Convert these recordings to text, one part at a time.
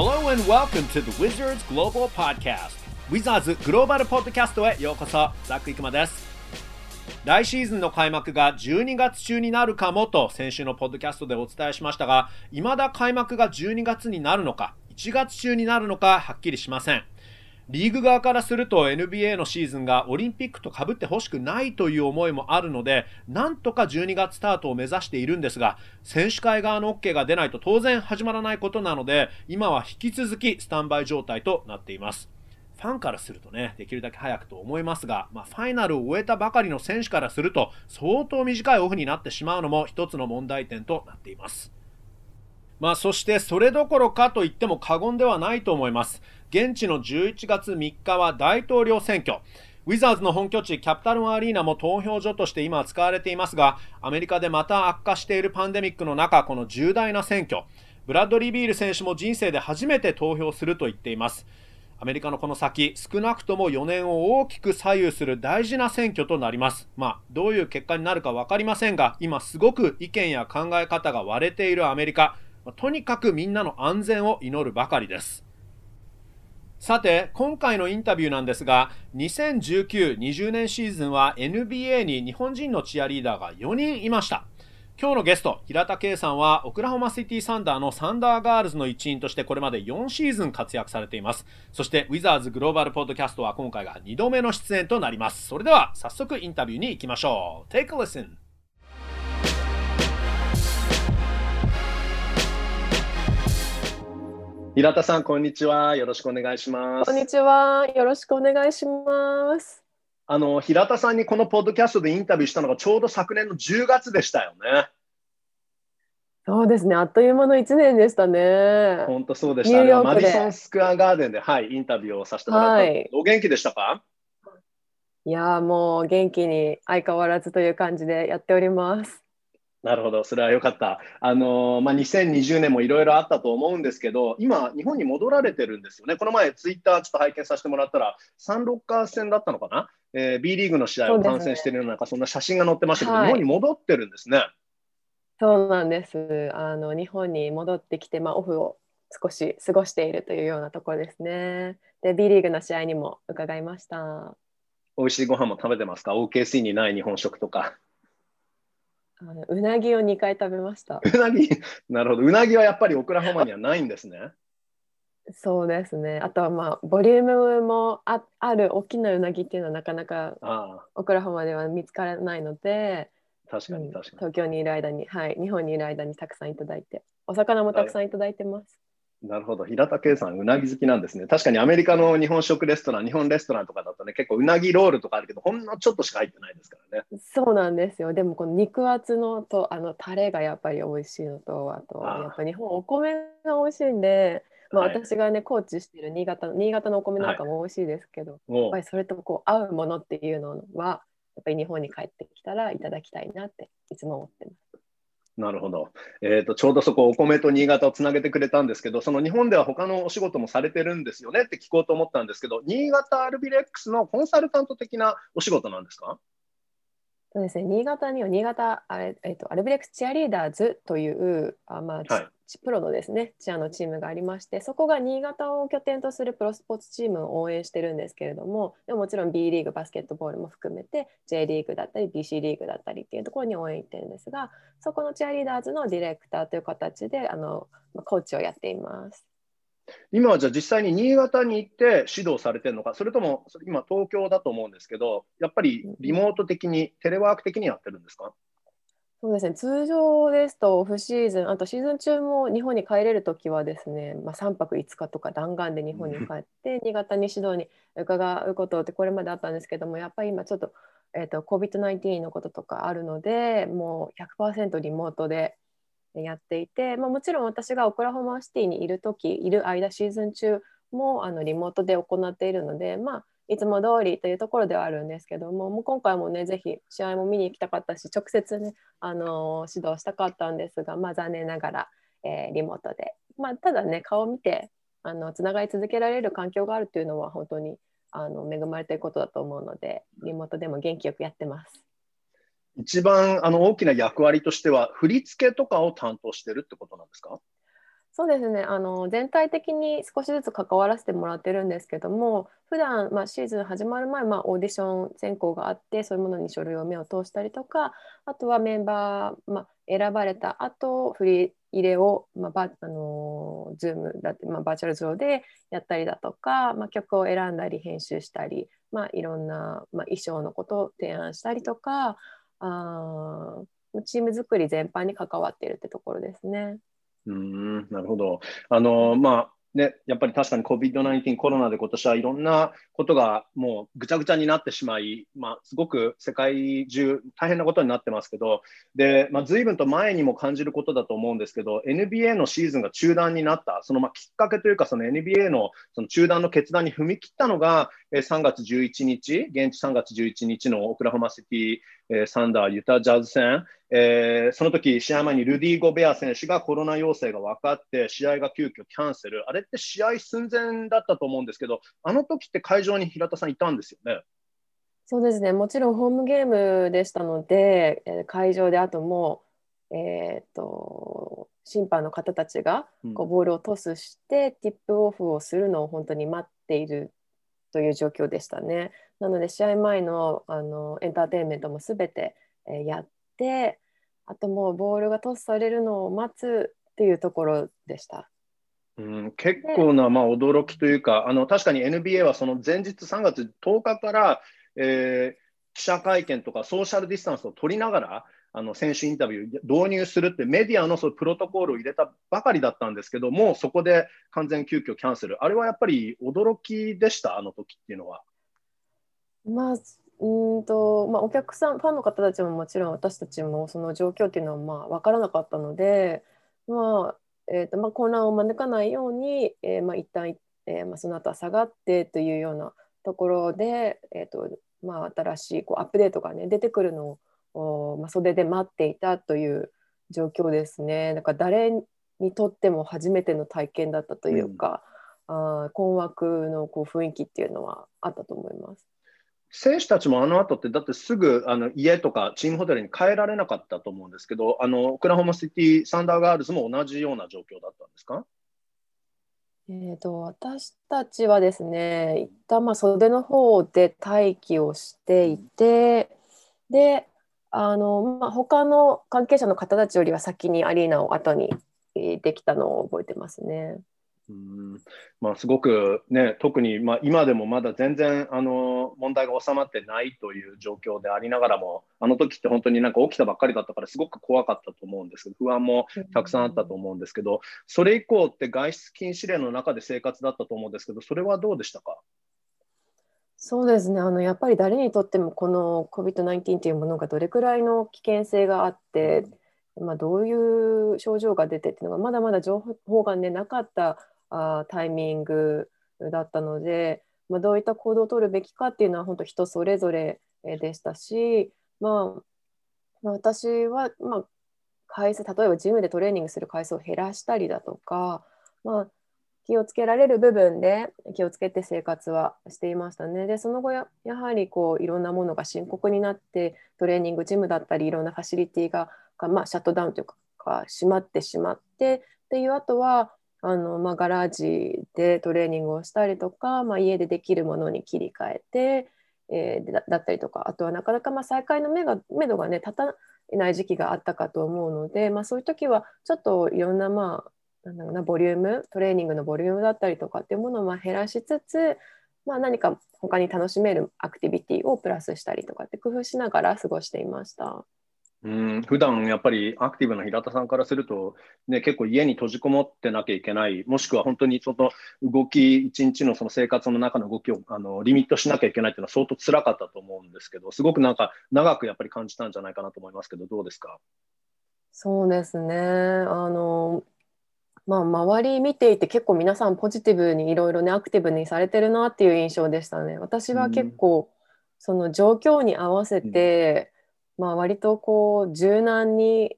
Hello and welcome to the Wizards Global Podcast. Wizards グローバルポッドキャストへようこそザック・イクマです。来シーズンの開幕が12月中になるかもと先週のポッドキャストでお伝えしましたが未だ開幕が12月になるのか1月中になるのかはっきりしません。リーグ側からすると NBA のシーズンがオリンピックとかぶってほしくないという思いもあるのでなんとか12月スタートを目指しているんですが選手会側の OK が出ないと当然始まらないことなので今は引き続きスタンバイ状態となっていますファンからするとね、できるだけ早くと思いますが、まあ、ファイナルを終えたばかりの選手からすると、相当短いオフになってしまうのも一つの問題点となっています。まあ、そしてそれどころかと言っても過言ではないと思います。現地の11月3日は大統領選挙。ウィザーズの本拠地キャピタルアリーナも投票所として今使われていますが、アメリカでまた悪化しているパンデミックの中、この重大な選挙、ブラッドリー・ビール選手も人生で初めて投票すると言っています。アメリカのこの先、少なくとも4年を大きく左右する大事な選挙となります。まあ、どういう結果になるか分かりませんが、今すごく意見や考え方が割れているアメリカ、とにかくみんなの安全を祈るばかりです。さて、今回のインタビューなんですが、2019-20年シーズンは NBA に日本人のチアリーダーが4人いました。今日のゲスト、平田圭さんは、オクラホマシティサンダーのサンダーガールズの一員としてこれまで4シーズン活躍されています。そして、ウィザーズグローバルポッドキャストは今回が2度目の出演となります。それでは、早速インタビューに行きましょう。Take a listen! 平田さん、こんにちは。よろしくお願いします。こんにちは。よろしくお願いします。あの、平田さんにこのポッドキャストでインタビューしたのがちょうど昨年の10月でしたよね。そうですね。あっという間の1年でしたね。本当そうでしたね。マディソンスクアガーデンで、はい、インタビューをさせてもらった。はい、お元気でしたか？いやもう元気に相変わらずという感じでやっております。なるほど、それはよかった。あのまあ、2020年もいろいろあったと思うんですけど、今、日本に戻られてるんですよね。この前、ツイッターちょっと拝見させてもらったら、サンロッカー戦だったのかな、えー、B リーグの試合を観戦しているような、そ、ね、そんな写真が載ってましたけど、はい、日本に戻ってるんですね。そうなんです。あの日本に戻ってきて、まあ、オフを少し過ごしているというようなところですね。で、B リーグの試合にも伺いました。美味しいご飯も食べてますか ?OKC にない日本食とか。あのうなぎを2回食べました。うなぎ、なるほど。うなぎはやっぱりオクラホマにはないんですね。そうですね。あとはまあボリュームもあある大きなうなぎっていうのはなかなかオクラホマでは見つからないので、確かに確かに、東京にいる間に、はい、日本にいる間にたくさんいただいて、お魚もたくさんいただいてます。なるほど。平田圭さん、うなぎ好きなんですね。確かにアメリカの日本食レストラン、日本レストランとかだとね、結構うなぎロールとかあるけど、ほんのちょっとしか入ってないですからね。そうなんですよ。でも、この肉厚のと、あの、タレがやっぱり美味しいのと、あと、やっぱ日本お米が美味しいんで、まあ、私がね、コーチしてる新潟の、新潟のお米なんかも美味しいですけど、はい、やっぱりそれとこう合うものっていうのは、やっぱり日本に帰ってきたらいただきたいなっていつも思ってます。なるほど、えーと、ちょうどそこ、お米と新潟をつなげてくれたんですけど、その日本では他のお仕事もされてるんですよねって聞こうと思ったんですけど、新潟アルビレックスのコンサルタント的なお仕事なんですか？そうですね、新潟には新潟あれ、えーと、アルビレックスチアリーダーズというあ、まあ、はい、プロのですねチアのチームがありましてそこが新潟を拠点とするプロスポーツチームを応援してるんですけれどもでももちろん B リーグバスケットボールも含めて J リーグだったり BC リーグだったりっていうところに応援行ってるんですがそこのチアリーダーズのディレクターという形であのコーチをやっています。今はじゃあ実際に新潟に行って指導されてるのか、それとも今東京だと思うんですけど、やっぱりリモート的に、テレワーク的にやってるんですか？そうですね、通常ですとオフシーズン、あとシーズン中も日本に帰れるときはですね、まあ、3泊5日とか弾丸で日本に帰って、新潟に指導に伺うことってこれまであったんですけども、やっぱり今ちょっと,、えーと、COVID-19 のこととかあるので、もう100%リモートでやっていて、まあ、もちろん私がオクラホマシティにいるとき、いる間、シーズン中もあのリモートで行っているので、まあ、いつも通りというところではあるんですけどももう今回もねぜひ試合も見に行きたかったし直接ね、あのー、指導したかったんですが、まあ、残念ながら、えー、リモートで、まあ、ただね顔を見てあのつながり続けられる環境があるというのは本当にあの恵まれていることだと思うのでリモートでも元気よくやってます。一番あの大きな役割としては振り付けとかを担当してるってことなんですか？そうですね。あの全体的に少しずつ関わらせてもらってるんですけども普段まあシーズン始まる前、まあ、オーディション選考があってそういうものに書類を目を通したりとかあとはメンバー、まあ、選ばれた後振り入れを、まあバあのズームだって、まあ、バーチャル上でやったりだとか、まあ、曲を選んだり編集したり、まあ、いろんな、まあ、衣装のことを提案したりとかあチーム作り全般に関わっているってところですね。うんなるほど。あのまあね、やっぱり確かに COVID-19 コロナで今年はいろんなことがもうぐちゃぐちゃになってしまい、まあ、すごく世界中大変なことになってますけど、で、まあ、随分と前にも感じることだと思うんですけど、NBA のシーズンが中断になった、そのまあきっかけというか、その NBA のその中断の決断に踏み切ったのが、3月11日、現地3月11日のオクラホマシティ、えサンダー、ユタジャズ戦、えー、その時試合前にルディ・ゴベア選手がコロナ陽性が分かって、試合が急遽キャンセル、あれって試合寸前だったと思うんですけど、あの時って会場に平田さんいたんですよね？そうですね、もちろんホームゲームでしたので、え会場であともえーと、審判の方たちがこうボールをトスして、ティップオフをするのを本当に待っているという状況でしたね。なので試合前のあのエンターテインメントもすべて、えー、やってあともうボールがトスされるのを待つっていうところでした。うん、結構な、まあ、驚きというかあの確かに NBA はその前日3月10日から、えー、記者会見とかソーシャルディスタンスを取りながらあの選手インタビュー導入するってメディアのそうプロトコールを入れたばかりだったんですけどもそこで完全急遽キャンセルあれはやっぱり驚きでした？あの時っていうのは。まあうんとまあ、お客さんファンの方たちももちろん私たちもその状況っていうのはまあ分からなかったので、まあえーとまあ、混乱を招かないように、えーまあ、一旦、えーまあ、その後は下がってというようなところで、えーとまあ、新しいこうアップデートが、ね、出てくるのを、まあ、袖で待っていたという状況ですね。だから誰にとっても初めての体験だったというか、うん、あ困惑のこう雰囲気っていうのはあったと思います。選手たちもあの後って、だってすぐあの家とかチームホテルに帰られなかったと思うんですけど、あのオクラホマシティ・サンダーガールズも同じような状況だったんですか？えーと、私たちはですね、一旦まあ袖の方で待機をしていて、で、あのまあ、他の関係者の方たちよりは先にアリーナを後にできたのを覚えてますね。うん。まあ、すごくね、特に、まあ、今でもまだ全然あの問題が収まってないという状況でありながらも、あの時って本当になんか起きたばっかりだったから、すごく怖かったと思うんです不安もたくさんあったと思うんですけど、それ以降って外出禁止令の中で生活だったと思うんですけど、それはどうでしたか？そうですね。あのやっぱり誰にとってもこの COVID-19 というものがどれくらいの危険性があって、まあ、どういう症状が出てっていうのがまだまだ情報が、ね、なかったあタイミングだったので、まあ、どういった行動を取るべきかっていうのは本当人それぞれでしたし、まあ、まあ、私は、まあ、回数例えばジムでトレーニングする回数を減らしたりだとか、まあ、気をつけられる部分で気をつけて生活はしていましたね。でその後ややはりこういろんなものが深刻になってトレーニングジムだったりいろんなファシリティがまあ、シャットダウンというか閉まってしまってっていうあとはあの、まあ、ガラージでトレーニングをしたりとか、まあ、家でできるものに切り替えて、えー、だったりとかあとはなかなかまあ再開の目が目処がね立たない時期があったかと思うので、まあ、そういう時はちょっといろんなまあなんだろうなボリュームトレーニングのボリュームだったりとかっていうものをまあ減らしつつ、まあ、何か他に楽しめるアクティビティをプラスしたりとかって工夫しながら過ごしていました。うん普段やっぱりアクティブな平田さんからすると、ね、結構家に閉じこもってなきゃいけない、もしくは本当にその動き、一日のその生活の中の動きをあのリミットしなきゃいけないっていうのは相当辛かったと思うんですけど、すごくなんか長くやっぱり感じたんじゃないかなと思いますけど、どうですか？そうですね。あのまあ、周り見ていて結構皆さんポジティブにいろいろねアクティブにされてるなっていう印象でしたね。私は結構、その状況に合わせて、まあ、割とこう柔軟に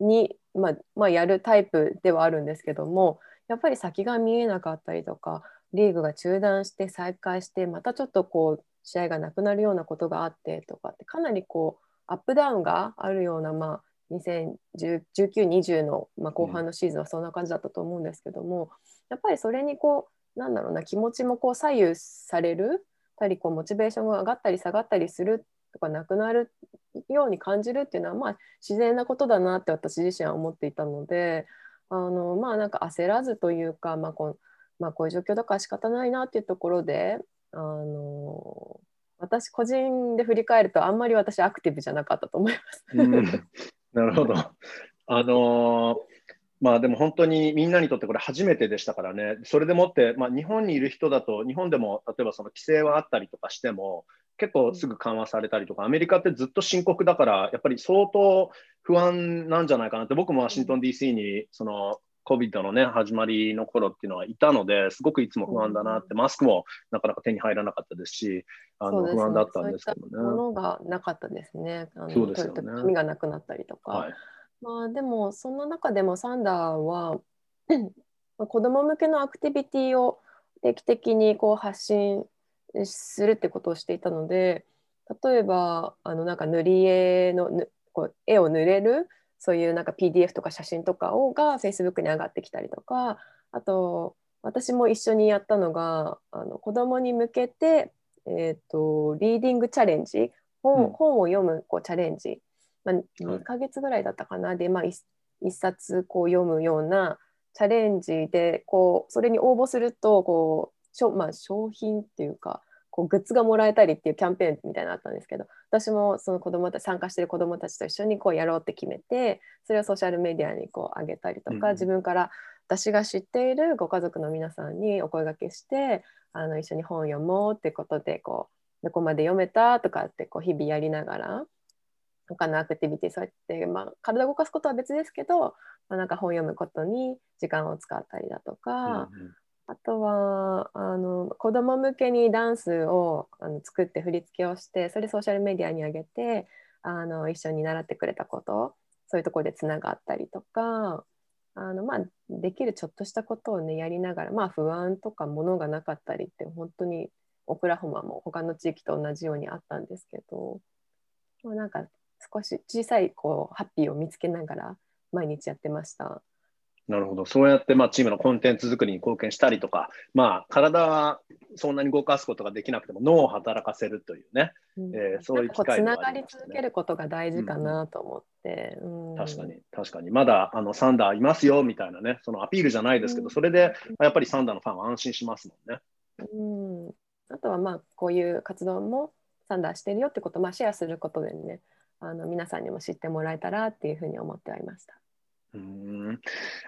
に、まあまあ、やるタイプではあるんですけどもやっぱり先が見えなかったりとかリーグが中断して再開してまたちょっとこう試合がなくなるようなことがあってとかってかなりこうアップダウンがあるような、まあ、2019-20の、まあ、後半のシーズンはそんな感じだったと思うんですけども、やっぱりそれにこうなんだろうな気持ちもこう左右されるたりこうモチベーションが上がったり下がったりするとかなくなるように感じるっていうのはまあ自然なことだなって私自身は思っていたのであのまあなんか焦らずというか、まあこまあ、こういう状況だから仕方ないなっていうところであの私個人で振り返るとあんまり私アクティブじゃなかったと思います。うん、なるほど。あのー、まあでも本当にみんなにとってこれ初めてでしたからね、それでもって、まあ、日本にいる人だと、日本でも例えばその規制はあったりとかしても、結構すぐ緩和されたりとか、アメリカってずっと深刻だから、やっぱり相当不安なんじゃないかなって、僕もワシントン DC にその COVID のね、始まりの頃っていうのはいたので、すごくいつも不安だなって、マスクもなかなか手に入らなかったですし、あの、不安だったんですけどね。ものがなかったですね。あのそうですよね。紙がなくなったりとか。はい、まあでも、そんな中でもサンダーは 子ども向けのアクティビティを定期的にこう発信するってことをしていたので、例えばあのなんか塗り絵のこう絵を塗れるそういうなんか PDF とか写真とかをが Facebook に上がってきたりとかあと私も一緒にやったのがあの子供に向けて、えーと、リーディングチャレンジ本うん、本を読むこうチャレンジ、まあ、2ヶ月ぐらいだったかな、はい、で、まあ1、1, 冊こう読むようなチャレンジでこうそれに応募するとこうしょ、まあ、商品っていうかこうグッズがもらえたりっていうキャンペーンみたいなのあったんですけど私もその子供たち参加してる子どもたちと一緒にこうやろうって決めてそれをソーシャルメディアにこう上げたりとか、うん、自分から私が知っているご家族の皆さんにお声がけしてあの一緒に本を読もうってことでこうどこまで読めたとかってこう日々やりながら他のアクティビティそうやって、まあ、体を動かすことは別ですけど、まあ、なんか本を読むことに時間を使ったりだとか、うんうんあとはあの子供向けにダンスをあの作って振り付けをしてそれソーシャルメディアに上げてあの一緒に習ってくれたことそういうところでつながったりとかあの、まあ、できるちょっとしたことをねやりながら、まあ、不安とかものがなかったりって本当にオクラホマも他の地域と同じようにあったんですけど、まあ、なんか少し小さいこうハッピーを見つけながら毎日やってました。なるほど。そうやって、まあ、チームのコンテンツ作りに貢献したりとか、まあ、体はそんなに動かすことができなくても、脳を働かせるというね、うん、えー、そういう機会つながり続けることが大事かなと思って。うん、確かに、確かに。まだあのサンダーいますよみたいなね、そのアピールじゃないですけど、それでやっぱりサンダーのファンは安心しますもんね。うん、あとは、まあ、こういう活動もサンダーしてるよってことを、まあ、シェアすることでね、あの皆さんにも知ってもらえたらっていうふうに思ってはいました。うん。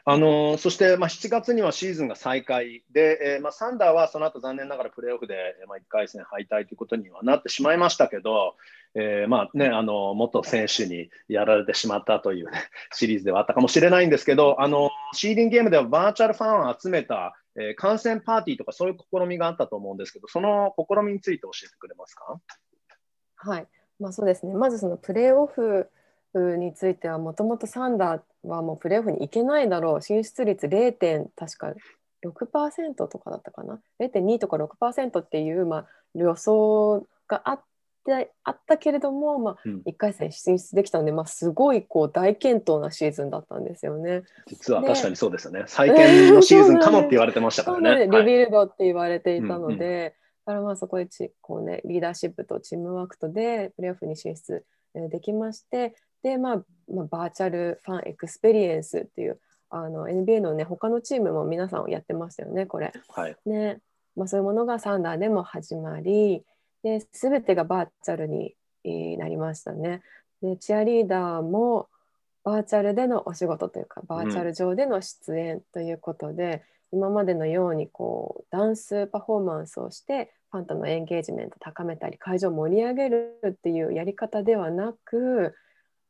あのそして、まあ、7月にはシーズンが再開で、えーまあ、サンダーはその後残念ながらプレーオフで、まあ、1回戦敗退ということにはなってしまいましたけど、えーまあね、あの元選手にやられてしまったという、ね、シリーズではあったかもしれないんですけどあのシーディングゲームではバーチャルファンを集めた、えー、観戦パーティーとかそういう試みがあったと思うんですけどその試みについて教えてくれますか？はい。まあ、そうですね。まずそのプレーオフについてはもともとサンダーはもうプレーオフに行けないだろう進出率 0. 点確か6%とかだったかな0.2とか6%っていう、まあ、予想があってあったけれども、まあ、1回戦進出できたので、まあ、すごいこう大健闘なシーズンだったんですよね。実は確かにそうですよね。再建のシーズンかもって言われてましたからね。リビルドって言われていたので、だからまあそこでちこう、ね、リーダーシップとチームワークとでプレーオフに進出できましてで、まあ、まあ、 virtual fan experience っていうあの NBA のね他のチームも皆さんやってましたよねこれ。はい、ねまあ、そういうものがサンダーでも始まりで全てがバーチャルになりましたね。でチアリーダーもバーチャルでのお仕事というかバーチャル上での出演ということで、うん、今までのようにこうダンスパフォーマンスをしてファンとのエンゲージメント高めたり会場を盛り上げるっていうやり方ではなく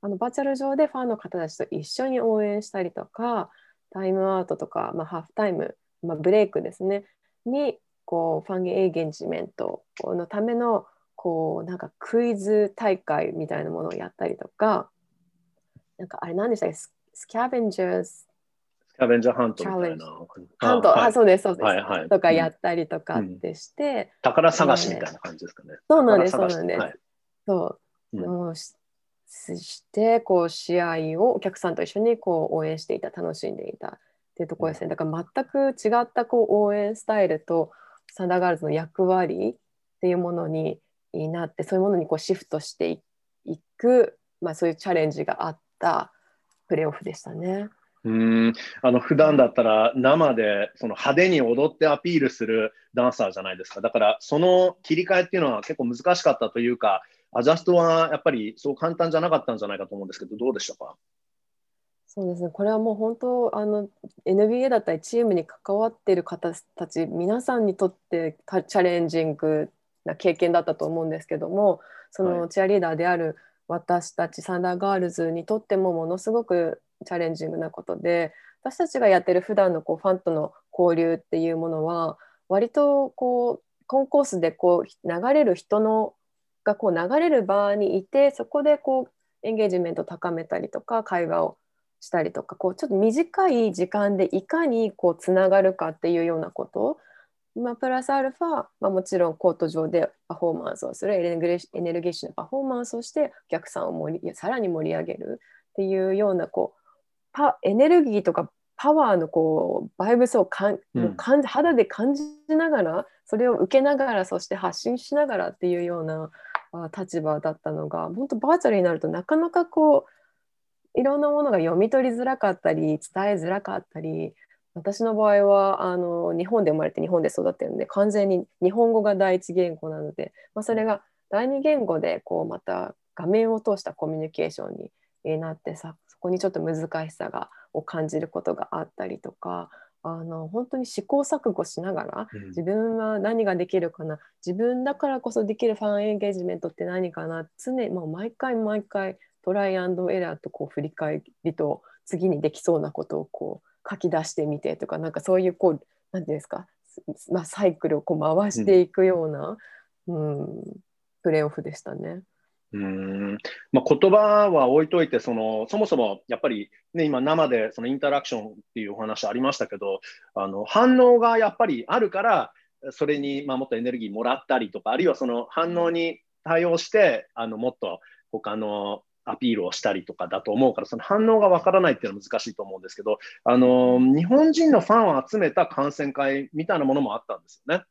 あのバーチャル上でファンの方たちと一緒に応援したりとかタイムアウトとか、まあ、ハーフタイム、まあ、ブレイクですね。にこうファンエンゲージメントのためのこうなんかクイズ大会みたいなものをやったりとかなんかあれ何でしたっけ？スキャベンジャーズ？スキャベンジャーハントみたいな。ハント、あ、そうです、そうです。はいはい、とかやったりとかってして、宝探しみたいな感じですかね。そうなんです、そうなんです。そう、もうしてこう試合をお客さんと一緒にこう応援していた楽しんでいたっていうところですねだから全く違ったこう応援スタイルとサンダーガールズの役割っていうものになってそういうものにこうシフトしていく、まあ、そういうチャレンジがあったプレーオフでしたね。うんあの普段だったら生でその派手に踊ってアピールするダンサーじゃないですか。だからその切り替えっていうのは結構難しかったというか、アジャストはやっぱりそう簡単じゃなかったんじゃないかと思うんですけど、どうでしたか？そうですね、これはもう本当あの NBA だったりチームに関わっている方たち皆さんにとってチャレンジングな経験だったと思うんですけどもそのチアリーダーである私たちサンダーガールズにとってもものすごくチャレンジングなことで私たちがやってる普段のこうファンとの交流っていうものは割とこうコンコースでこう流れる人のがこう流れる場にいてそこでこうエンゲージメントを高めたりとか会話をしたりとかこうちょっと短い時間でいかにこうつながるかっていうようなこと。まあ、プラスアルファ、まあ、もちろんコート上でパフォーマンスをするエネルギッシュなパフォーマンスをしてお客さんを盛りさらに盛り上げるっていうようなこうパエネルギーとかパワーのこうバイブスをかん、うん、感じ肌で感じながらそれを受けながらそして発信しながらっていうようなあ立場だったのが本当バーチャルになるとなかなかこういろんなものが読み取りづらかったり伝えづらかったり私の場合はあの日本で生まれて日本で育ってるので完全に日本語が第一言語なので、まあ、それが第二言語でこうまた画面を通したコミュニケーションになってさそこにちょっと難しさがを感じることがあったりとかあの本当に試行錯誤しながら、自分は何ができるかな自分だからこそできるファンエンゲージメントって何かな常にもう毎回毎回トライアンドエラーとこう振り返りと次にできそうなことをこう書き出してみてとかなんかそういうこう何て言うんですか、まあ、サイクルをこう回していくような、うん、うん、プレーオフでしたね。うんまあ、言葉は置いといてそのそもそもやっぱり、ね、今生でそのインタラクションっていうお話ありましたけどあの反応がやっぱりあるからそれに、まあ、もっとエネルギーもらったりとかあるいはその反応に対応してあのもっと他のアピールをしたりとかだと思うから、その反応がわからないっていうのは難しいと思うんですけど、あの日本人のファンを集めた観戦会みたいなものもあったんですよね。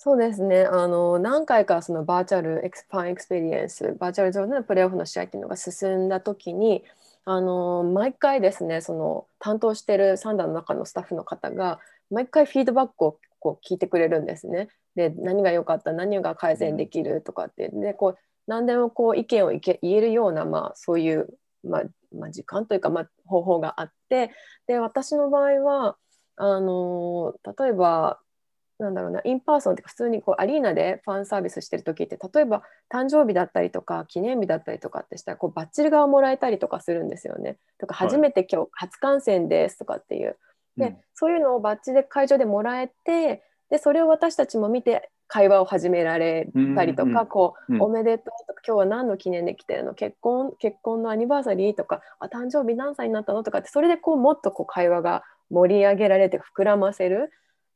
そうですね。あの何回かその virtual ex fan experience バーチャル上でのプレーオフの試合っていうのが進んだ時にあの毎回ですねその担当してるサンダーの中のスタッフの方が毎回フィードバックをこう聞いてくれるんですね。で何が良かった何が改善できるとかって。でこう何でもこう意見を言えるような、まあ、そういう、まあまあ、時間というか、まあ、方法があって。で私の場合はあの例えばなんだろうな in person って普通にこうアリーナでファンサービスしてる時って例えば誕生日だったりとか記念日だったりとかってしたらこうバッチがもらえたりとかするんですよね。とか初めて今日初観戦ですとかっていう。で、うん、そういうのをバッチで会場でもらえてでそれを私たちも見て会話を始められたりとか、こう、おめでとうとか今日は何の記念で来てるの？結婚結婚のアニバーサリーとかあ誕生日何歳になったの？とかってそれでこうもっとこう会話が盛り上げられて膨らませる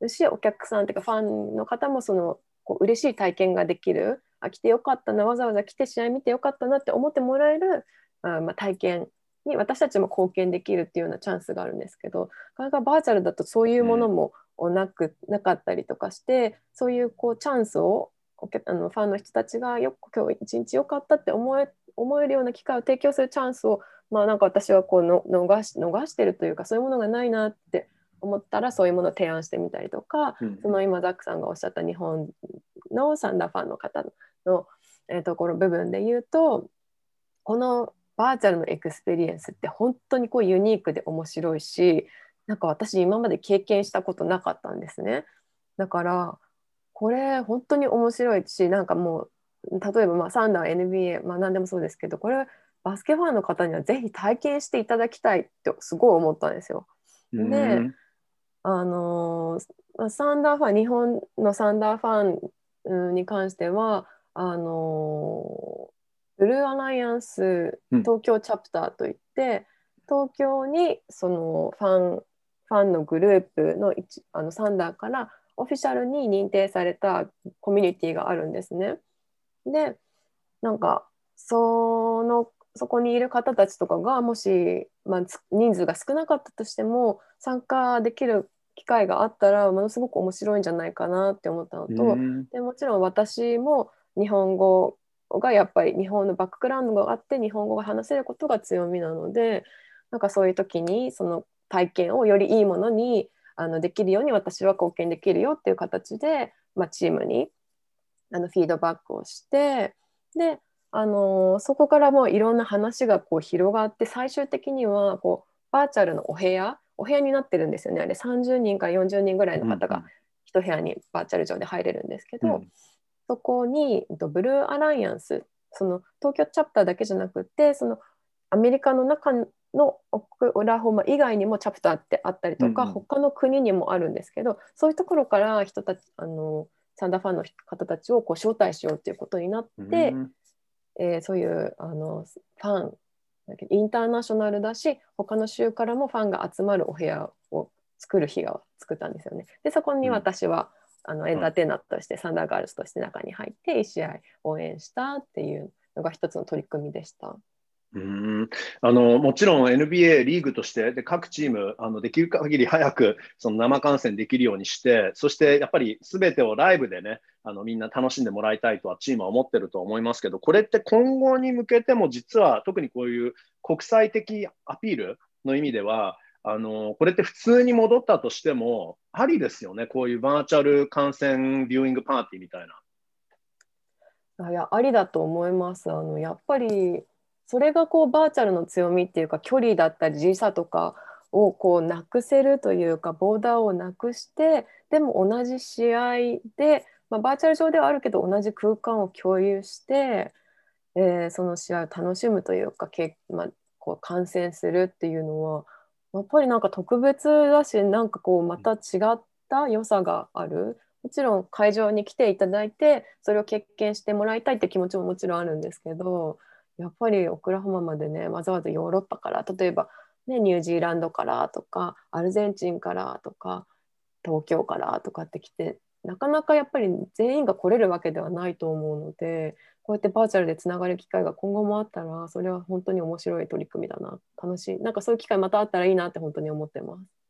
しお客さんっていうかファンの方もそのこう嬉しい体験ができる。あ来てよかったなわざわざ来て試合見てよかったなって思ってもらえるあ、まあ、体験に私たちも貢献できるっていうようなチャンスがあるんですけどこれがバーチャルだとそういうものもなくなかったりとかしてそういうこうチャンスをあのファンの人たちがよく今日一日良かったって思え思えるような機会を提供するチャンスを、まあ、なんか私はこうの逃し逃してるというかそういうものがないなって思ったらそういうものを提案してみたりとか、うん、その今ザックさんがおっしゃった日本のサンダーファンの方の、えー、ところ部分で言うとこのバーチャルの experience って本当にこうユニークで面白いしなんか私今まで経験したことなかったんですね。だからこれ本当に面白いしなんかもう例えばまあサンダー NBA、まあ、何でもそうですけどこれバスケファンの方にはぜひ体験していただきたいってすごい思ったんですよ。で、あのサンダーファン日本のサンダーファンに関してはあのブルーアライアンス東京チャプターといって、東京にそのファンファンのグループのあのサンダーからオフィシャルに認定されたコミュニティがあるんですね。でなんかそのそこにいる方たちとかがもし、まあ、人数が少なかったとしても参加できる機会があったらものすごく面白いんじゃないかなって思ったのと、でもちろん私も日本語がやっぱり日本のバックグラウンドがあって日本語が話せることが強みなのでなんかそういう時にその体験をよりいいものにあのできるように私は貢献できるよっていう形で、まあ、チームにあのフィードバックをしてで、あのそこからもういろんな話がこう広がって最終的にはこうバーチャルのお部屋お部屋になってるんですよね。あれ30人から40人ぐらいの方が1部屋にバーチャル上で入れるんですけど、うん、そこにブルーアライアンスその東京チャプターだけじゃなくてそのアメリカの中のオクラホマ以外にもチャプターってあったりとか、うんうん、他の国にもあるんですけどそういうところから人たちあのサンダーファンの方たちをこう招待しようということになって、うん、えー、そういうあのファンインターナショナルだし他の州からもファンが集まるお部屋を作る日が作ったんですよね。でそこに私は、うん、あのエンターテイナーとして、サンダーガールズとして中に入って1試合応援したっていうのが一つの取り組みでした。うん。あのもちろん NBA リーグとしてで各チームあのできる限り早くその生観戦できるようにしてそしてやっぱりすべてをライブでねあのみんな楽しんでもらいたいとはチームは思ってると思いますけどこれって今後に向けても実は特にこういう国際的アピールの意味ではあのこれって普通に戻ったとしてもありですよね。こういうバーチャル観戦ビューイングパーティーみたいな。いやありだと思います。あのやっぱりそれがこうバーチャルの強みっていうか距離だったり時差とかをこうなくせるというかボーダーをなくしてでも同じ試合で、まあ、バーチャル上ではあるけど同じ空間を共有して、えー、その試合を楽しむというかけ、まあ、こう観戦するっていうのはやっぱりなんか特別だしなんかこうまた違った良さがある。もちろん会場に来ていただいてそれを経験してもらいたいって気持ちももちろんあるんですけどやっぱりオクラホマまでねわざわざヨーロッパから例えば、ね、ニュージーランドからとかアルゼンチンからとか東京からとかって来てなかなかやっぱり全員が来れるわけではないと思うのでこうやってバーチャルでつながる機会が今後もあったらそれは本当に面白い取り組みだな楽しいなんかそういう機会またあったらいいなって本当に思ってます。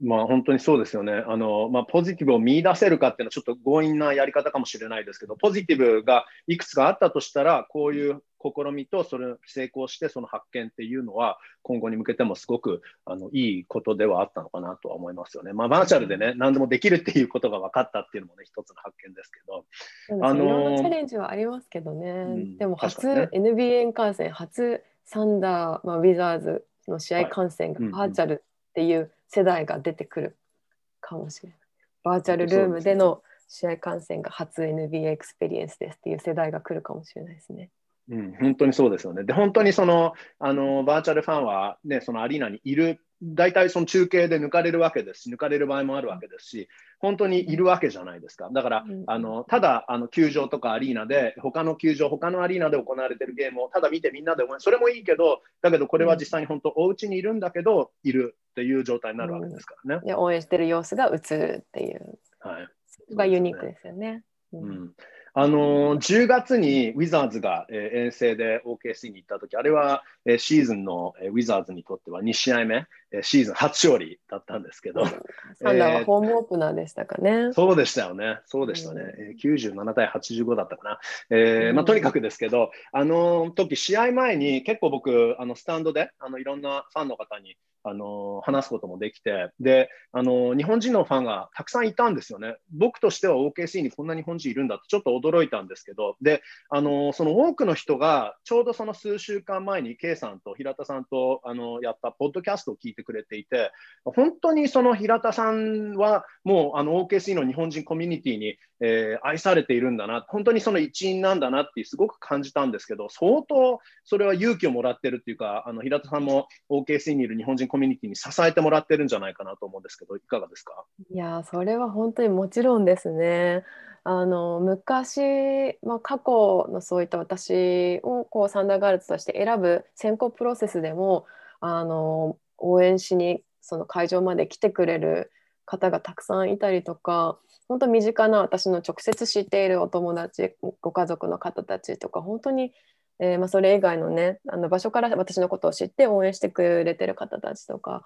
まあ、本当にそうですよね。あのまあ、ポジティブを見出せるかっていうのはちょっと強引なやり方かもしれないですけど、ポジティブがいくつかあったとしたら、こういう試みとそれ成功してその発見っていうのは今後に向けてもすごくあのいいことではあったのかなとは思いますよね。まあ、バーチャルでね、何でもできるっていうことが分かったっていうのもね、一つの発見ですけど。あのチャレンジはありますけどね。うん、でも初、ね、NBA 観戦、初サンダー、まあ、ウィザーズの試合観戦がバーチャルっていう世代が出てくるかもしれない。バーチャルルームでの試合観戦が初 NBA エクスペリエンスですっていう世代が来るかもしれないですね。うん、本当にそうですよね。で、本当にその、あの、バーチャルファンはね、そのアリーナにいる、大体その中継で抜かれるわけですし、抜かれる場合もあるわけですし、本当にいるわけじゃないですか。だから、あの、ただ、あの、球場とかアリーナで、他の球場、他のアリーナで行われてるゲームをただ見てみんなで応援、それもいいけど、だけどこれは実際に本当、お家にいるんだけど、いるっていう状態になるわけですからね。うん、応援してる様子が映るっていう。はい。がユニークですよね。うんあのー、10月にウィザーズが、えー、遠征で OKC に行ったとき、あれは、えー、シーズンの、えー、ウィザーズにとっては2試合目、えー、シーズン初勝利だったんですけど。サンダーはホームオープナーでしたかね。そうでしたよね。そうでしたね。うん、97対85だったかな。えーまあ、とにかくですけど、あの時、試合前に結構僕、あのスタンドであのいろんなファンの方にあの話すこともできてであの日本人のファンがたくさんいたんですよね。僕としては OKC にこんな日本人いるんだってちょっと驚いたんですけどであのその多くの人がちょうどその数週間前に K さんと平田さんとあのやったポッドキャストを聞いてくれていて本当にその平田さんはもうあの OKC の日本人コミュニティに、えー、愛されているんだな本当にその一員なんだなってすごく感じたんですけど相当それは勇気をもらってるっていうかあの平田さんも OKC にいる日本人コミュニティに支えてもらってるんじゃないかなと思うんですけどいかがですか？いやそれは本当にもちろんですね。あの昔、まあ、過去のそういった私をこうサンダーガールズとして選ぶ選考プロセスでもあの応援しにその会場まで来てくれる方がたくさんいたりとか本当身近な私の直接知っているお友達ご家族の方たちとか本当にえーまあ、それ以外のねあの場所から私のことを知って応援してくれてる方たちとか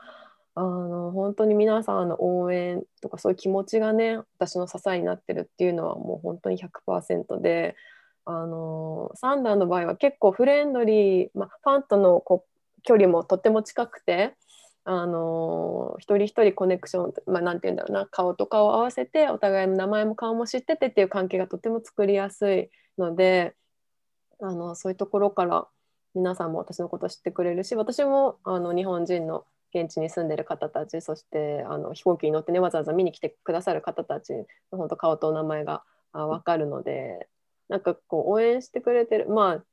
あの本当に皆さんの応援とかそういう気持ちがね私の支えになってるっていうのはもう本当に100%であのサンダーの場合は結構フレンドリー、ま、ファンとのこ距離もとっても近くて。あの一人一人コネクション、まあ、なんて言うんだろうな顔と顔を合わせてお互いの名前も顔も知っててっていう関係がとても作りやすいのであのそういうところから皆さんも私のこと知ってくれるし私もあの日本人の現地に住んでる方たちそしてあの飛行機に乗ってねわざわざ見に来てくださる方たちの本当顔とお名前が分かるのでなんかこう応援してくれてるまあ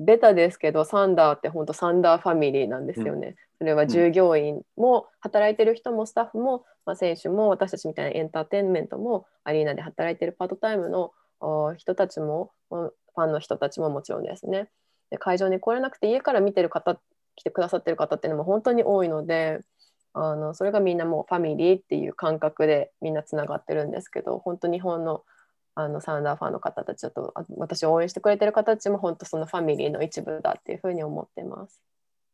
ベタですけどサンダーって本当サンダーファミリーなんですよね。うん、それは従業員も働いてる人もスタッフも、まあ、選手も私たちみたいなエンターテインメントもアリーナで働いてるパートタイムの人たちもファンの人たちももちろんですね。で会場に来れなくて家から見てる方来てくださってる方っていうのも本当に多いのであのそれがみんなもうファミリーっていう感覚でみんなつながってるんですけど本当日本のあのサウンダーファンの方たちだと私を応援してくれてる方たちも本当そのファミリーの一部だっていうふうに思ってます。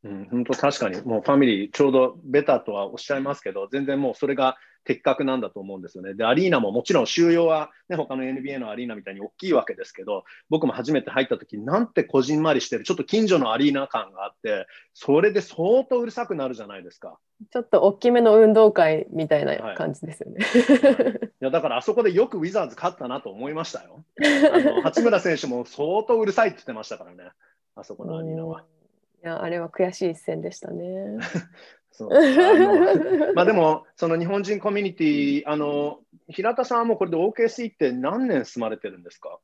うん、本当確かにもうファミリーちょうどベタとはおっしゃいますけど全然もうそれが的確なんだと思うんですよね。で、アリーナももちろん収容は、ね、他の NBA のアリーナみたいに大きいわけですけど、僕も初めて入った時なんてこじんまりしてる、ちょっと近所のアリーナ感があって、それで相当うるさくなるじゃないですか。ちょっと大きめの運動会みたいな感じですよね。はい、いやだからあそこでよくウィザーズ勝ったなと思いましたよ。あの八村選手も相当うるさいって言ってましたからね、あそこのアリーナは。いやあれは悔しい一戦でしたね。そう。あ まあでも、その日本人コミュニティ、あの平田さんはもうこれで OKC って何年住まれてるんですか？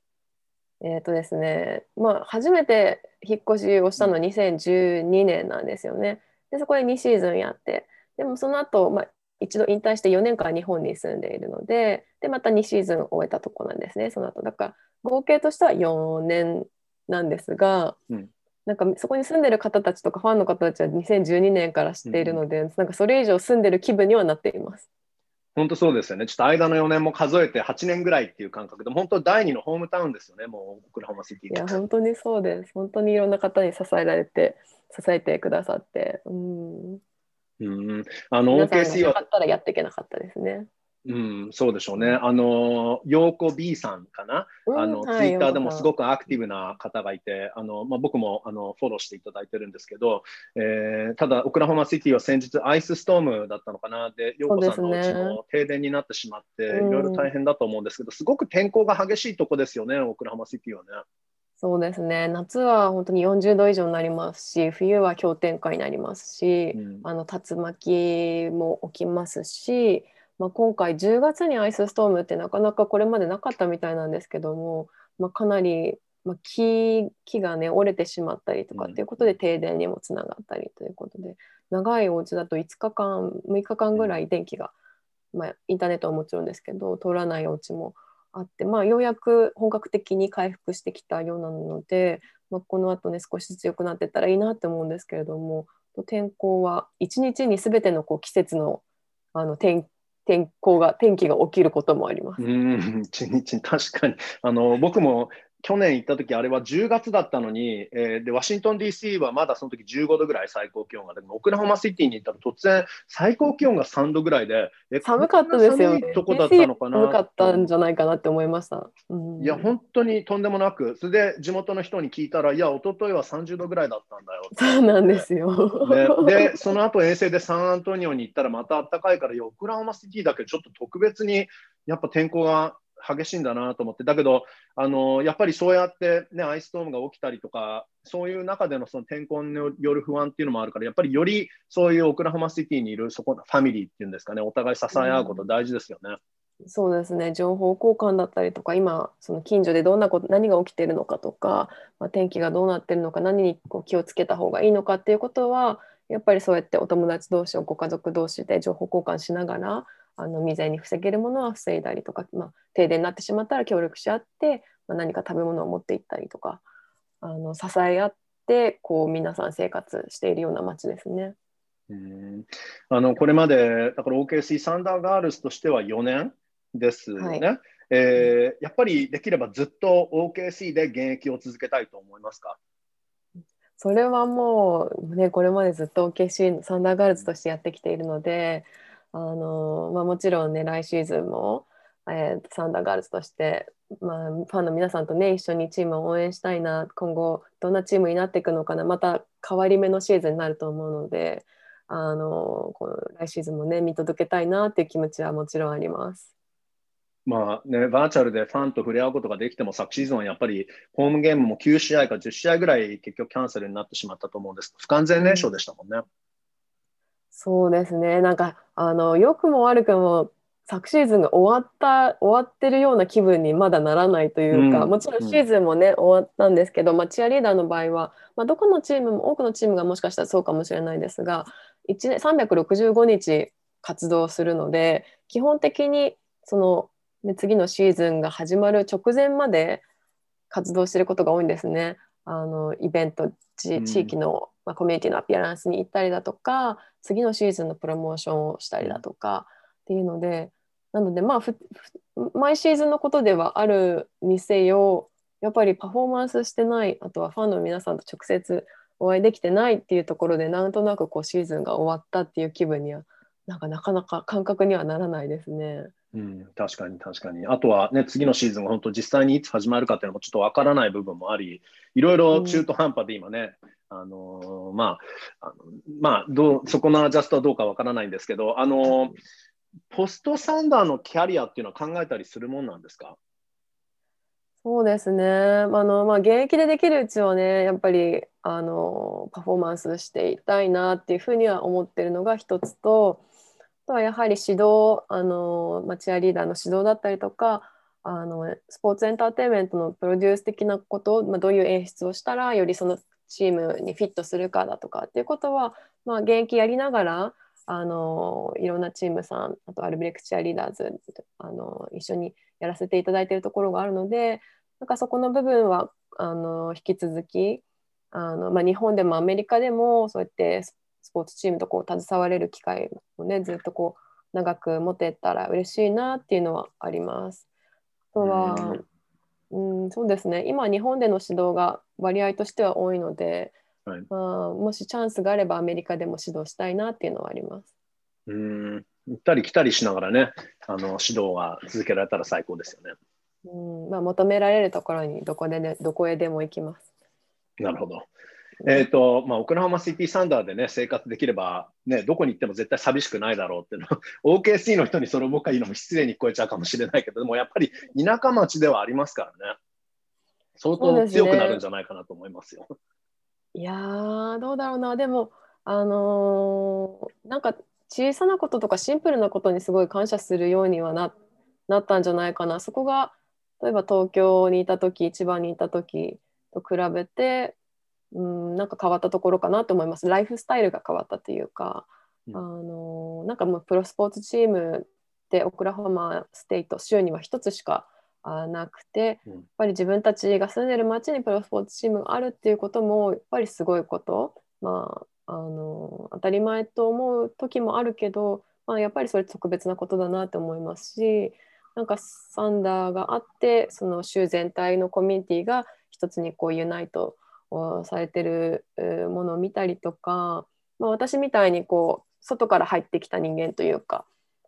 えっ、とですね、まあ、初めて引っ越しをしたのは2012年なんですよね。でそこで2シーズンやって、でもその後、まあ一度引退して4年間日本に住んでいるので、でまた2シーズン終えたとこなんですね、その後。だから合計としては4年なんですが、うん、なんかそこに住んでる方たちとかファンの方たちは2012年から知っているので、うん、なんかそれ以上住んでる気分にはなっています。本当そうですよね。ちょっと間の4年も数えて8年ぐらいっていう感覚で、本当第二のホームタウンですよね、もうオクラホマシティ。いや、本当にそうです。本当にいろんな方に支えられて、支えてくださって、うん。うん、あの OKC は。ったらやっていけなかったですね。うん、そうでしょうね。あの、陽子 B さんかな、うん、あの、はい、ツイッターでもすごくアクティブな方がいて、あの、まあ、僕もあのフォローしていただいてるんですけど、えー、ただ、オクラホマシティは先日アイスストームだったのかな、で、陽子さんのうちも停電になってしまって、いろいろ大変だと思うんですけど、すごく天候が激しいとこですよね、オクラホマシティはね。そうですね。夏は本当に40度以上になりますし冬は氷点下になりますし、うん、あの竜巻も起きますしまあ、今回10月にアイスストームってなかなかこれまでなかったみたいなんですけども、まあ、かなり、まあ、木木がね折れてしまったりとかっていうことで停電にもつながったりということで、長いお家だと5日間6日間ぐらい電気が、まあ、インターネットはもちろんですけど通らないお家もあって、まあ、ようやく本格的に回復してきたようなので、まあ、この後ね少しずつ良くなっていったらいいなって思うんですけれども天候は一日に全てのこう季節のあの天天候が天気が起きることもあります。うん一日確かにあの僕も去年行った時あれは10月だったのに、えー、でワシントン DC はまだその時15度ぐらい最高気温が。でもオクラホマシティに行ったら突然最高気温が3度ぐらいで寒かったですよ、ね、とこだったのかな？寒かったんじゃないかなって思いました、うん、いや本当にとんでもなく。それで地元の人に聞いたらいや一昨日は30度ぐらいだったんだよ。そうなんですよ、ね、でその後遠征でサンアントニオに行ったらまた暖かいからオクラホマシティだけちょっと特別にやっぱ天候が激しいんだなと思って、だけど、あのやっぱりそうやって、ね、アイストームが起きたりとか、そういう中でのその天候による不安っていうのもあるから、やっぱりよりそういうオクラホマシティにいるそこファミリーっていうんですかね、お互い支え合うこと大事ですよね。うん、そうですね。情報交換だったりとか今その近所でどんなこと何が起きてるのかとか、まあ、天気がどうなってるのか何にこう気をつけた方がいいのかっていうことはやっぱりそうやってお友達同士ご家族同士で情報交換しながらあの未然に防げるものは防いだりとか、まあ、停電になってしまったら協力し合って、まあ、何か食べ物を持って行ったりとかあの支え合ってこう皆さん生活しているような街ですね。うんあのこれまでだから OKC サンダーガールズとしては4年ですよね。はい、えー、やっぱりできればずっと OKC で現役を続けたいと思いますか？それはもう、ね、これまでずっと OKC のサンダーガールズとしてやってきているので、あのまあ、もちろんね来シーズンも、えー、サンダーガールズとして、まあ、ファンの皆さんとね一緒にチームを応援したいな今後どんなチームになっていくのかなまた変わり目のシーズンになると思うのであのこの来シーズンもね見届けたいなっていう気持ちはもちろんあります。まあね、バーチャルでファンと触れ合うことができても、昨シーズンはやっぱりホームゲームも9試合か10試合ぐらい結局キャンセルになってしまったと思うんです。不完全燃焼でしたもんね。そうですね。なんか、あの、良くも悪くも、昨シーズンが終わった、終わってるような気分にまだならないというか、うん、もちろんシーズンもね、うん、終わったんですけど、まあ、チアリーダーの場合は、まあ、どこのチームも、多くのチームがもしかしたらそうかもしれないですが、1年365日活動するので、基本的に、その、ね、次のシーズンが始まる直前まで活動してることが多いんですね。あのイベント地域の、まあ、コミュニティのアピアランスに行ったりだとか次のシーズンのプロモーションをしたりだとかっていうのでなのでまあ毎シーズンのことではあるにせよやっぱりパフォーマンスしてないあとはファンの皆さんと直接お会いできてないっていうところでなんとなくこうシーズンが終わったっていう気分にはなんかなかなか感覚にはならないですね。うん、確かに確かに。あとはね、次のシーズンが本当実際にいつ始まるかっていうのもちょっとわからない部分もあり、いろいろ中途半端で今ね、うん、あの、まあ、あのまあ、どう、そこのアジャストはどうかわからないんですけど、あの、ポストサンダーのキャリアっていうのは考えたりするもんなんですか？そうですね。あの、まあ、現役でできるうちはね、やっぱり、あの、パフォーマンスしていたいなっていうふうには思ってるのが一つと、あとはやはり指導あの、まあ、チアリーダーの指導だったりとかあのスポーツエンターテインメントのプロデュース的なことまあ、どういう演出をしたらよりそのチームにフィットするかだとかっていうことは、まあ、現役やりながらあのいろんなチームさんあとアルビレクチアリーダーズあの一緒にやらせていただいているところがあるのでなんかそこの部分はあの引き続きあの、まあ、日本でもアメリカでもそうやってスポーツチームとこう携われる機会をねずっとこう長く持てたら嬉しいなっていうのはあります。あとは、うん、そうですね今日本での指導が割合としては多いので、はい、まあ、もしチャンスがあればアメリカでも指導したいなっていうのはあります。うん行ったり来たりしながらねあの指導が続けられたら最高ですよね。うんまあ、求められるところにどこで、ね、どこへでも行きます。なるほど。えーとまあ、オクラホマシティサンダーで、ね、生活できれば、ね、どこに行っても絶対寂しくないだろうっていうの。OKC の人にそれを僕は言うのも失礼に聞こえちゃうかもしれないけどでもやっぱり田舎町ではありますからね。相当強くなるんじゃないかなと思いますよ。すね、いやどうだろうな。でもあのー、なんか小さなこととかシンプルなことにすごい感謝するようにはななったんじゃないかな。そこが例えば東京にいた時千葉にいた時と比べてうんなんか変わったところかなと思います。ライフスタイルが変わったというか、うん、あのなんかもうプロスポーツチームでオクラホマステイト州には1つしかなくて、やっぱり自分たちが住んでる町にプロスポーツチームがあるっていうこともやっぱりすごいこと、まあ、あの当たり前と思う時もあるけど、まあ、やっぱりそれ特別なことだなと思いますしなんかサンダーがあってその州全体のコミュニティが一つにこうユナイトをされてるものを見たりとか、まあ、私みたいにこう外から入ってきた人間というか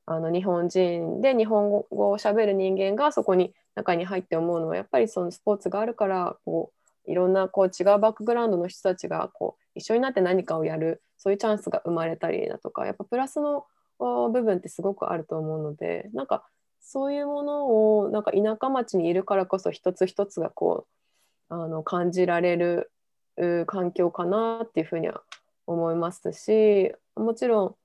あの日本人で日本語をしゃべる人間がそこに中に入って思うのはやっぱりそのスポーツがあるからこういろんなこう違うバックグラウンドの人たちがこう一緒になって何かをやるそういうチャンスが生まれたりだとかやっぱプラスの部分ってすごくあると思うのでなんかそういうものをなんか田舎町にいるからこそ一つ一つがこうあの感じられる環境かなっていうふうには思いますしもちろ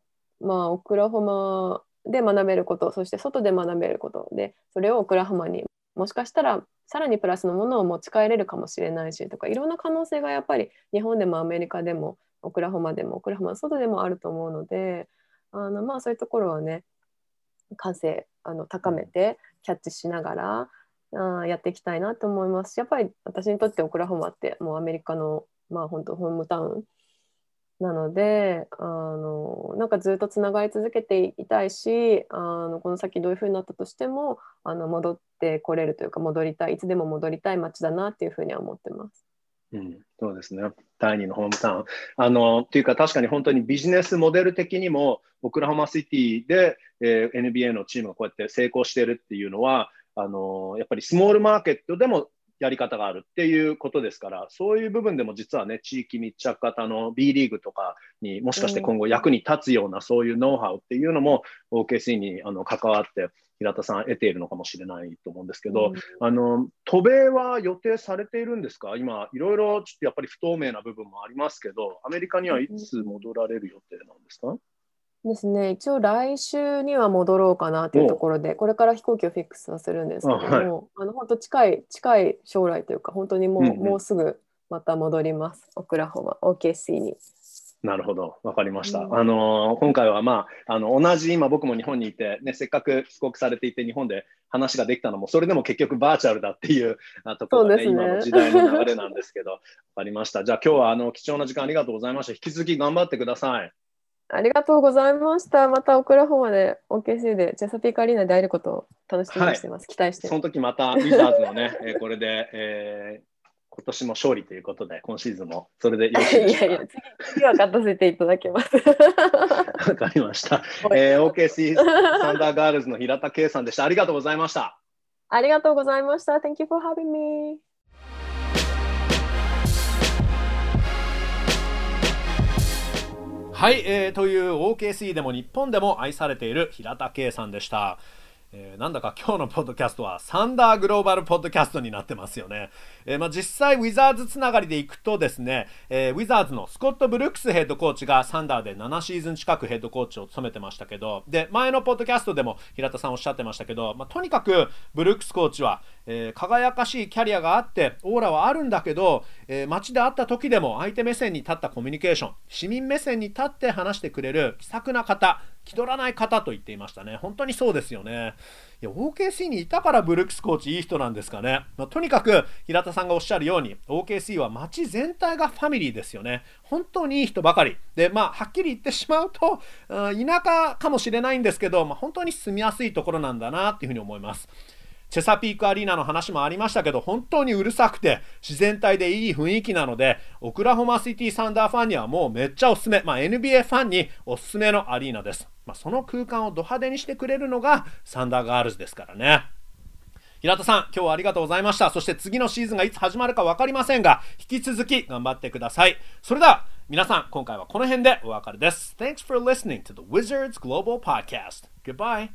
んまあオクラホマで学べることそして外で学べることでそれをオクラホマにもしかしたらさらにプラスのものを持ち帰れるかもしれないしとかいろんな可能性がやっぱり日本でもアメリカでもオクラホマでもオクラホマの外でもあると思うのであのまあそういうところはね感性あの高めてキャッチしながらあやっていきたいなと思いますやっぱり私にとってオクラホマってもうアメリカのまあ本当ホームタウンなのであのなんかずっとつながり続けていたいしあのこの先どういうふうになったとしてもあの戻ってこれるというか戻りたいいつでも戻りたい街だなっていうふうには思ってます。うん、そうですね。第2のホームタウン。あの、っていうか確かに本当にビジネスモデル的にも、オクラホマシティで、えー、NBA のチームがこうやって成功してるっていうのは、あのやっぱりスモールマーケットでもやり方があるっていうことですから、そういう部分でも実はね、地域密着型の B リーグとかにもしかして今後役に立つようなそういうノウハウっていうのも OKC にあの関わって平田さん得ているのかもしれないと思うんですけど、うん、あの渡米は予定されているんですか？今、いろいろちょっとやっぱり不透明な部分もありますけど、アメリカにはいつ戻られる予定なんですか、ですね、一応来週には戻ろうかなというところで、これから飛行機をフィックスはするんですけども、あ、はい、あの本当近い近い将来というか、本当にもううんうん、もうすぐまた戻ります、オクラホマ、OKC に。なるほど、わかりました。うん、あの今回は、まあ、あの同じ今、僕も日本にいて、ね、せっかく帰国されていて、日本で話ができたのも、それでも結局バーチャルだっていうところがね、ね今の時代の流れなんですけど、わかりました。じゃあ、今日はあの貴重な時間ありがとうございました。引き続き頑張ってください。ありがとうございました。またオクラホマで OKC でチェサピーカアリーナで会えることを楽しみにしてます。はい、期待してその時またウィザーズのね、えー、これで、えー、今年も勝利ということで、今シーズンもそれでよろしいですかいやいや、次は勝たせていただきます。わかりました。えー、OKC サンダーガールズの平田圭さんでした。ありがとうございました。ありがとうございました。Thank you for having me. はい、えー、という OKC でも日本でも愛されている平田圭さんでした。えー、なんだか今日のポッドキャストはサンダーグローバルポッドキャストになってますよね。えー、まあ、実際ウィザーズつながりでいくとですね、えー、ウィザーズのスコット・ブルックスヘッドコーチがサンダーで7シーズン近くヘッドコーチを務めてましたけど、で、前のポッドキャストでも平田さんおっしゃってましたけど、まあ、とにかくブルックスコーチは、え輝かしいキャリアがあってオーラはあるんだけど、え街で会った時でも相手目線に立ったコミュニケーション、市民目線に立って話してくれる気さくな方、気取らない方と言っていましたね。本当にそうですよね。いや、OKC にいたからブルックスコーチいい人なんですかね。まあ、とにかく、平田さんがおっしゃるように、OKC は街全体がファミリーですよね。本当にいい人ばかり。で、まあ、はっきり言ってしまうと、田舎かもしれないんですけど、まあ、本当に住みやすいところなんだなっていうふうに思います。チェサピークアリーナの話もありましたけど、本当にうるさくて、自然体でいい雰囲気なので、オクラホマシティサンダーファンにはもうめっちゃおすすめ、まあ、NBA ファンにおすすめのアリーナです。まあ、その空間をド派手にしてくれるのがサンダーガールズですからね。平田さん、今日はありがとうございました。そして次のシーズンがいつ始まるか分かりませんが、引き続き頑張ってください。それでは、皆さん、今回はこの辺でお別れです。Thanks for listening to the Wizards Global Podcast. Goodbye.